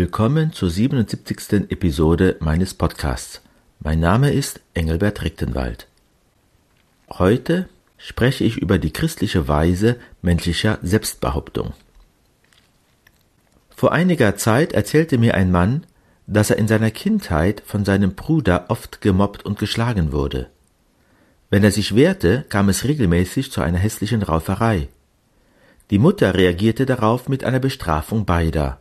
Willkommen zur 77. Episode meines Podcasts. Mein Name ist Engelbert Richtenwald. Heute spreche ich über die christliche Weise menschlicher Selbstbehauptung. Vor einiger Zeit erzählte mir ein Mann, dass er in seiner Kindheit von seinem Bruder oft gemobbt und geschlagen wurde. Wenn er sich wehrte, kam es regelmäßig zu einer hässlichen Rauferei. Die Mutter reagierte darauf mit einer Bestrafung beider.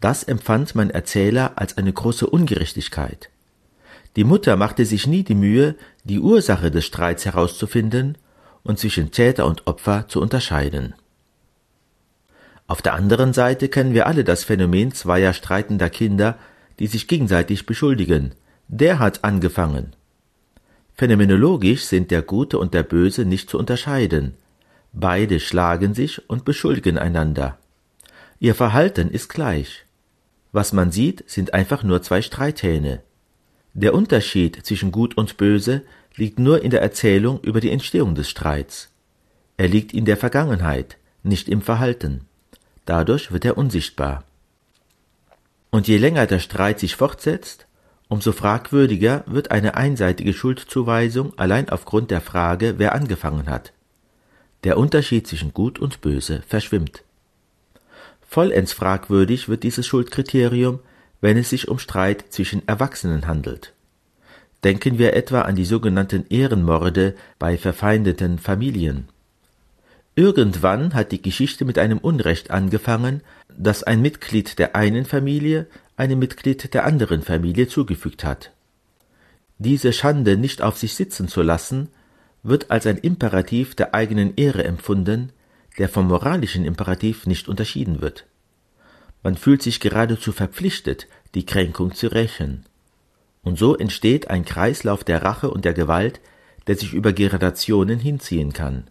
Das empfand mein Erzähler als eine große Ungerechtigkeit. Die Mutter machte sich nie die Mühe, die Ursache des Streits herauszufinden und zwischen Täter und Opfer zu unterscheiden. Auf der anderen Seite kennen wir alle das Phänomen zweier streitender Kinder, die sich gegenseitig beschuldigen. Der hat angefangen. Phänomenologisch sind der Gute und der Böse nicht zu unterscheiden. Beide schlagen sich und beschuldigen einander. Ihr Verhalten ist gleich. Was man sieht, sind einfach nur zwei Streithähne. Der Unterschied zwischen Gut und Böse liegt nur in der Erzählung über die Entstehung des Streits. Er liegt in der Vergangenheit, nicht im Verhalten. Dadurch wird er unsichtbar. Und je länger der Streit sich fortsetzt, umso fragwürdiger wird eine einseitige Schuldzuweisung allein aufgrund der Frage, wer angefangen hat. Der Unterschied zwischen Gut und Böse verschwimmt. Vollends fragwürdig wird dieses Schuldkriterium, wenn es sich um Streit zwischen Erwachsenen handelt. Denken wir etwa an die sogenannten Ehrenmorde bei verfeindeten Familien. Irgendwann hat die Geschichte mit einem Unrecht angefangen, das ein Mitglied der einen Familie einem Mitglied der anderen Familie zugefügt hat. Diese Schande nicht auf sich sitzen zu lassen, wird als ein Imperativ der eigenen Ehre empfunden, der vom moralischen Imperativ nicht unterschieden wird. Man fühlt sich geradezu verpflichtet, die Kränkung zu rächen. Und so entsteht ein Kreislauf der Rache und der Gewalt, der sich über Generationen hinziehen kann.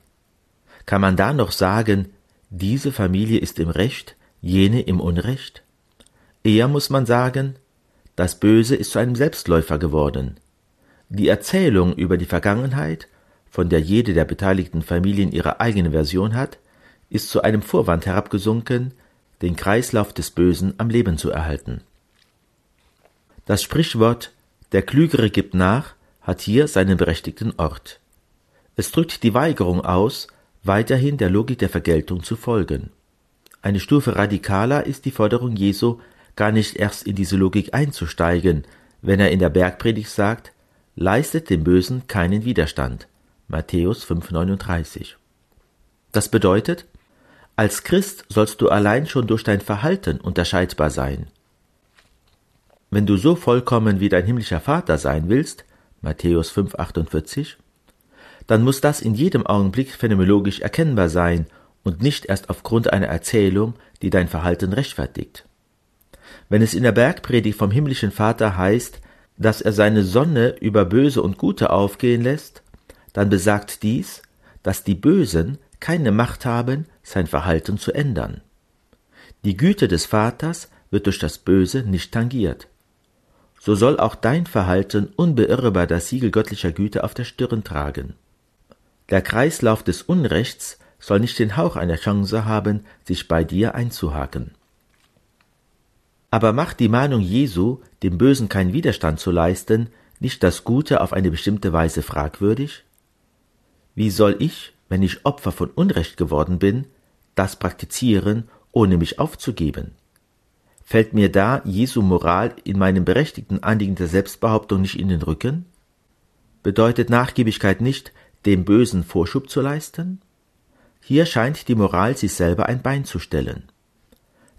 Kann man da noch sagen, diese Familie ist im Recht, jene im Unrecht? Eher muss man sagen, das Böse ist zu einem Selbstläufer geworden. Die Erzählung über die Vergangenheit, von der jede der beteiligten Familien ihre eigene Version hat, ist zu einem Vorwand herabgesunken, den Kreislauf des Bösen am Leben zu erhalten. Das Sprichwort Der Klügere gibt nach hat hier seinen berechtigten Ort. Es drückt die Weigerung aus, weiterhin der Logik der Vergeltung zu folgen. Eine Stufe radikaler ist die Forderung Jesu, gar nicht erst in diese Logik einzusteigen, wenn er in der Bergpredigt sagt, leistet dem Bösen keinen Widerstand. Matthäus 5,39. Das bedeutet, als Christ sollst du allein schon durch dein Verhalten unterscheidbar sein. Wenn du so vollkommen wie dein himmlischer Vater sein willst, Matthäus 5,48, dann muss das in jedem Augenblick phänomenologisch erkennbar sein und nicht erst aufgrund einer Erzählung, die dein Verhalten rechtfertigt. Wenn es in der Bergpredigt vom himmlischen Vater heißt, dass er seine Sonne über Böse und Gute aufgehen lässt, dann besagt dies, dass die Bösen keine Macht haben, sein Verhalten zu ändern. Die Güte des Vaters wird durch das Böse nicht tangiert. So soll auch dein Verhalten unbeirrbar das Siegel göttlicher Güte auf der Stirn tragen. Der Kreislauf des Unrechts soll nicht den Hauch einer Chance haben, sich bei dir einzuhaken. Aber macht die Mahnung Jesu, dem Bösen keinen Widerstand zu leisten, nicht das Gute auf eine bestimmte Weise fragwürdig? Wie soll ich, wenn ich Opfer von Unrecht geworden bin, das praktizieren, ohne mich aufzugeben? Fällt mir da Jesu Moral in meinem berechtigten Anliegen der Selbstbehauptung nicht in den Rücken? Bedeutet Nachgiebigkeit nicht, dem Bösen Vorschub zu leisten? Hier scheint die Moral sich selber ein Bein zu stellen.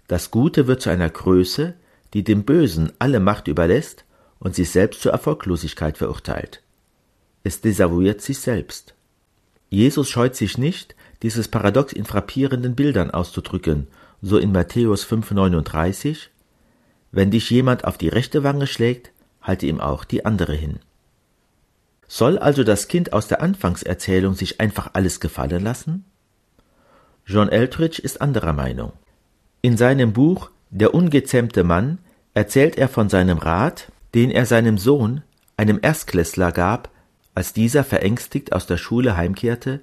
Das Gute wird zu einer Größe, die dem Bösen alle Macht überlässt und sich selbst zur Erfolglosigkeit verurteilt. Es desavouiert sich selbst. Jesus scheut sich nicht, dieses Paradox in frappierenden Bildern auszudrücken, so in Matthäus 5,39 Wenn dich jemand auf die rechte Wange schlägt, halte ihm auch die andere hin. Soll also das Kind aus der Anfangserzählung sich einfach alles gefallen lassen? John Eldridge ist anderer Meinung. In seinem Buch Der ungezähmte Mann erzählt er von seinem Rat, den er seinem Sohn, einem Erstklässler, gab, als dieser verängstigt aus der Schule heimkehrte,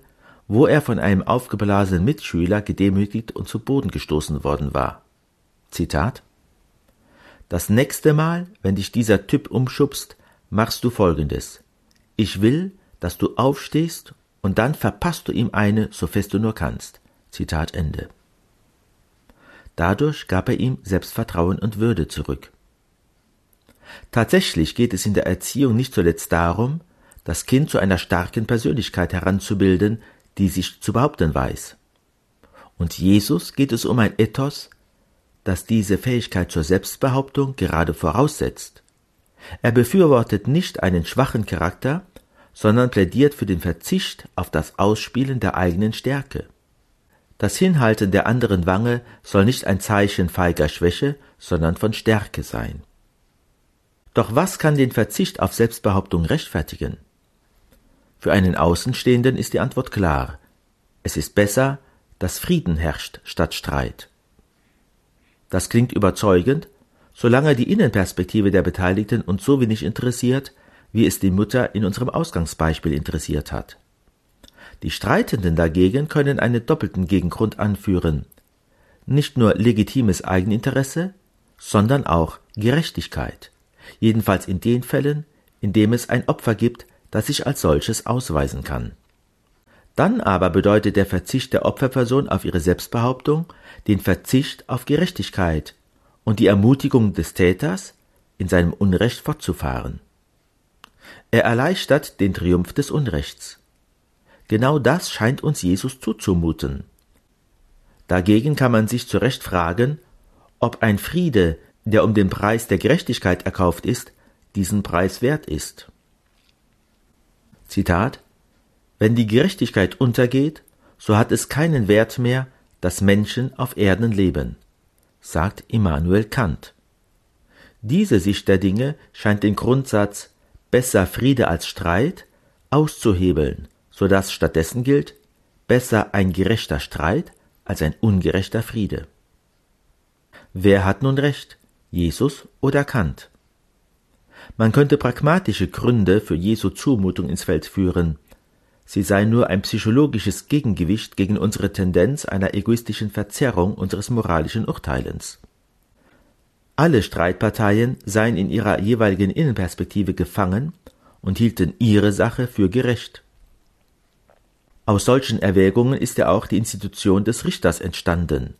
wo er von einem aufgeblasenen Mitschüler gedemütigt und zu Boden gestoßen worden war. Zitat Das nächste Mal, wenn dich dieser Typ umschubst, machst du folgendes. Ich will, dass du aufstehst und dann verpasst du ihm eine, so fest du nur kannst. Zitat Ende. Dadurch gab er ihm Selbstvertrauen und Würde zurück. Tatsächlich geht es in der Erziehung nicht zuletzt darum, das Kind zu einer starken Persönlichkeit heranzubilden, die sich zu behaupten weiß. Und Jesus geht es um ein Ethos, das diese Fähigkeit zur Selbstbehauptung gerade voraussetzt. Er befürwortet nicht einen schwachen Charakter, sondern plädiert für den Verzicht auf das Ausspielen der eigenen Stärke. Das Hinhalten der anderen Wange soll nicht ein Zeichen feiger Schwäche, sondern von Stärke sein. Doch was kann den Verzicht auf Selbstbehauptung rechtfertigen? Für einen Außenstehenden ist die Antwort klar. Es ist besser, dass Frieden herrscht statt Streit. Das klingt überzeugend, solange die Innenperspektive der Beteiligten uns so wenig interessiert, wie es die Mutter in unserem Ausgangsbeispiel interessiert hat. Die Streitenden dagegen können einen doppelten Gegengrund anführen. Nicht nur legitimes Eigeninteresse, sondern auch Gerechtigkeit. Jedenfalls in den Fällen, in dem es ein Opfer gibt, das sich als solches ausweisen kann. Dann aber bedeutet der Verzicht der Opferperson auf ihre Selbstbehauptung den Verzicht auf Gerechtigkeit und die Ermutigung des Täters, in seinem Unrecht fortzufahren. Er erleichtert den Triumph des Unrechts. Genau das scheint uns Jesus zuzumuten. Dagegen kann man sich zu Recht fragen, ob ein Friede, der um den Preis der Gerechtigkeit erkauft ist, diesen Preis wert ist. Zitat Wenn die Gerechtigkeit untergeht, so hat es keinen Wert mehr, dass Menschen auf Erden leben, sagt Immanuel Kant. Diese Sicht der Dinge scheint den Grundsatz besser Friede als Streit auszuhebeln so dass stattdessen gilt, besser ein gerechter Streit als ein ungerechter Friede. Wer hat nun recht, Jesus oder Kant? Man könnte pragmatische Gründe für Jesu Zumutung ins Feld führen. Sie sei nur ein psychologisches Gegengewicht gegen unsere Tendenz einer egoistischen Verzerrung unseres moralischen Urteilens. Alle Streitparteien seien in ihrer jeweiligen Innenperspektive gefangen und hielten ihre Sache für gerecht. Aus solchen Erwägungen ist ja auch die Institution des Richters entstanden.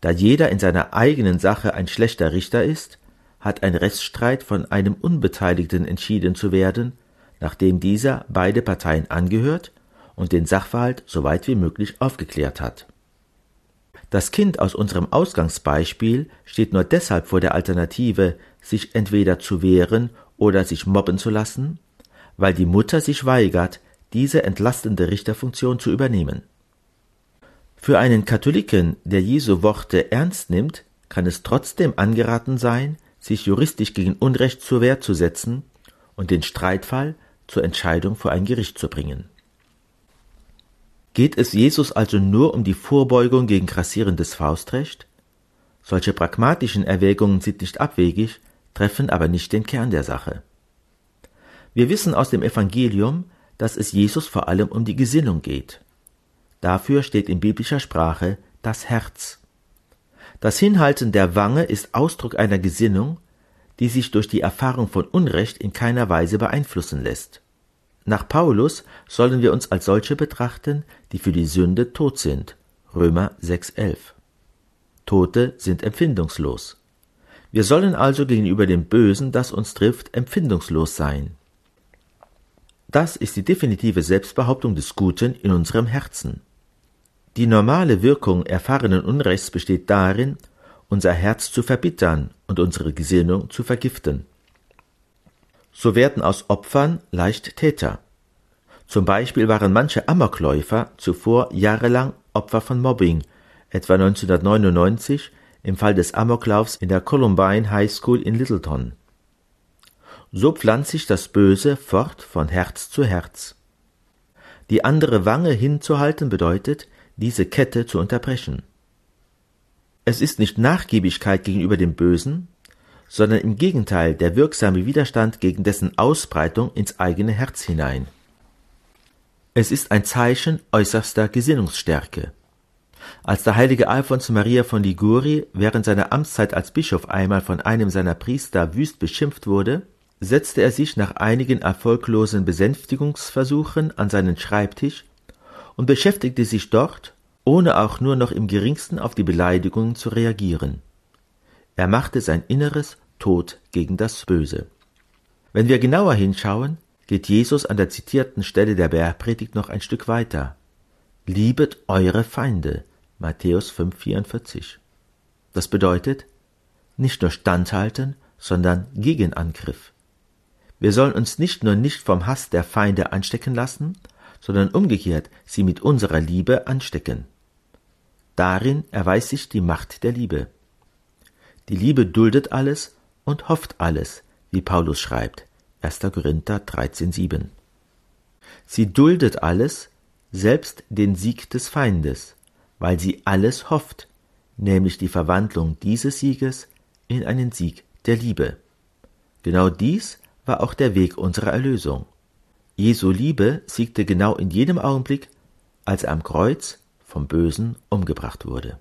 Da jeder in seiner eigenen Sache ein schlechter Richter ist, hat ein Rechtsstreit von einem Unbeteiligten entschieden zu werden, nachdem dieser beide Parteien angehört und den Sachverhalt so weit wie möglich aufgeklärt hat. Das Kind aus unserem Ausgangsbeispiel steht nur deshalb vor der Alternative, sich entweder zu wehren oder sich mobben zu lassen, weil die Mutter sich weigert, diese entlastende Richterfunktion zu übernehmen. Für einen Katholiken, der Jesu Worte ernst nimmt, kann es trotzdem angeraten sein, sich juristisch gegen Unrecht zur Wehr zu setzen und den Streitfall zur Entscheidung vor ein Gericht zu bringen. Geht es Jesus also nur um die Vorbeugung gegen grassierendes Faustrecht? Solche pragmatischen Erwägungen sind nicht abwegig, treffen aber nicht den Kern der Sache. Wir wissen aus dem Evangelium, dass es Jesus vor allem um die Gesinnung geht. Dafür steht in biblischer Sprache das Herz. Das Hinhalten der Wange ist Ausdruck einer Gesinnung, die sich durch die Erfahrung von Unrecht in keiner Weise beeinflussen lässt. Nach Paulus sollen wir uns als solche betrachten, die für die Sünde tot sind. Römer 6,11. Tote sind empfindungslos. Wir sollen also gegenüber dem Bösen, das uns trifft, empfindungslos sein. Das ist die definitive Selbstbehauptung des Guten in unserem Herzen. Die normale Wirkung erfahrenen Unrechts besteht darin, unser Herz zu verbittern und unsere Gesinnung zu vergiften. So werden aus Opfern leicht Täter. Zum Beispiel waren manche Amokläufer zuvor jahrelang Opfer von Mobbing, etwa 1999 im Fall des Amoklaufs in der Columbine High School in Littleton. So pflanzt sich das Böse fort von Herz zu Herz. Die andere Wange hinzuhalten bedeutet, diese Kette zu unterbrechen. Es ist nicht Nachgiebigkeit gegenüber dem Bösen, sondern im Gegenteil der wirksame Widerstand gegen dessen Ausbreitung ins eigene Herz hinein. Es ist ein Zeichen äußerster Gesinnungsstärke. Als der heilige Alphons Maria von Liguri während seiner Amtszeit als Bischof einmal von einem seiner Priester wüst beschimpft wurde, setzte er sich nach einigen erfolglosen Besänftigungsversuchen an seinen Schreibtisch und beschäftigte sich dort, ohne auch nur noch im geringsten auf die Beleidigungen zu reagieren. Er machte sein Inneres tot gegen das Böse. Wenn wir genauer hinschauen, geht Jesus an der zitierten Stelle der Bergpredigt noch ein Stück weiter. Liebet eure Feinde, Matthäus 5,44. Das bedeutet, nicht nur standhalten, sondern Gegenangriff. Wir sollen uns nicht nur nicht vom Hass der Feinde anstecken lassen, sondern umgekehrt sie mit unserer Liebe anstecken. Darin erweist sich die Macht der Liebe. Die Liebe duldet alles und hofft alles, wie Paulus schreibt, 1. Korinther 13,7. Sie duldet alles, selbst den Sieg des Feindes, weil sie alles hofft, nämlich die Verwandlung dieses Sieges in einen Sieg der Liebe. Genau dies war auch der Weg unserer Erlösung. Jesu Liebe siegte genau in jedem Augenblick, als er am Kreuz vom Bösen umgebracht wurde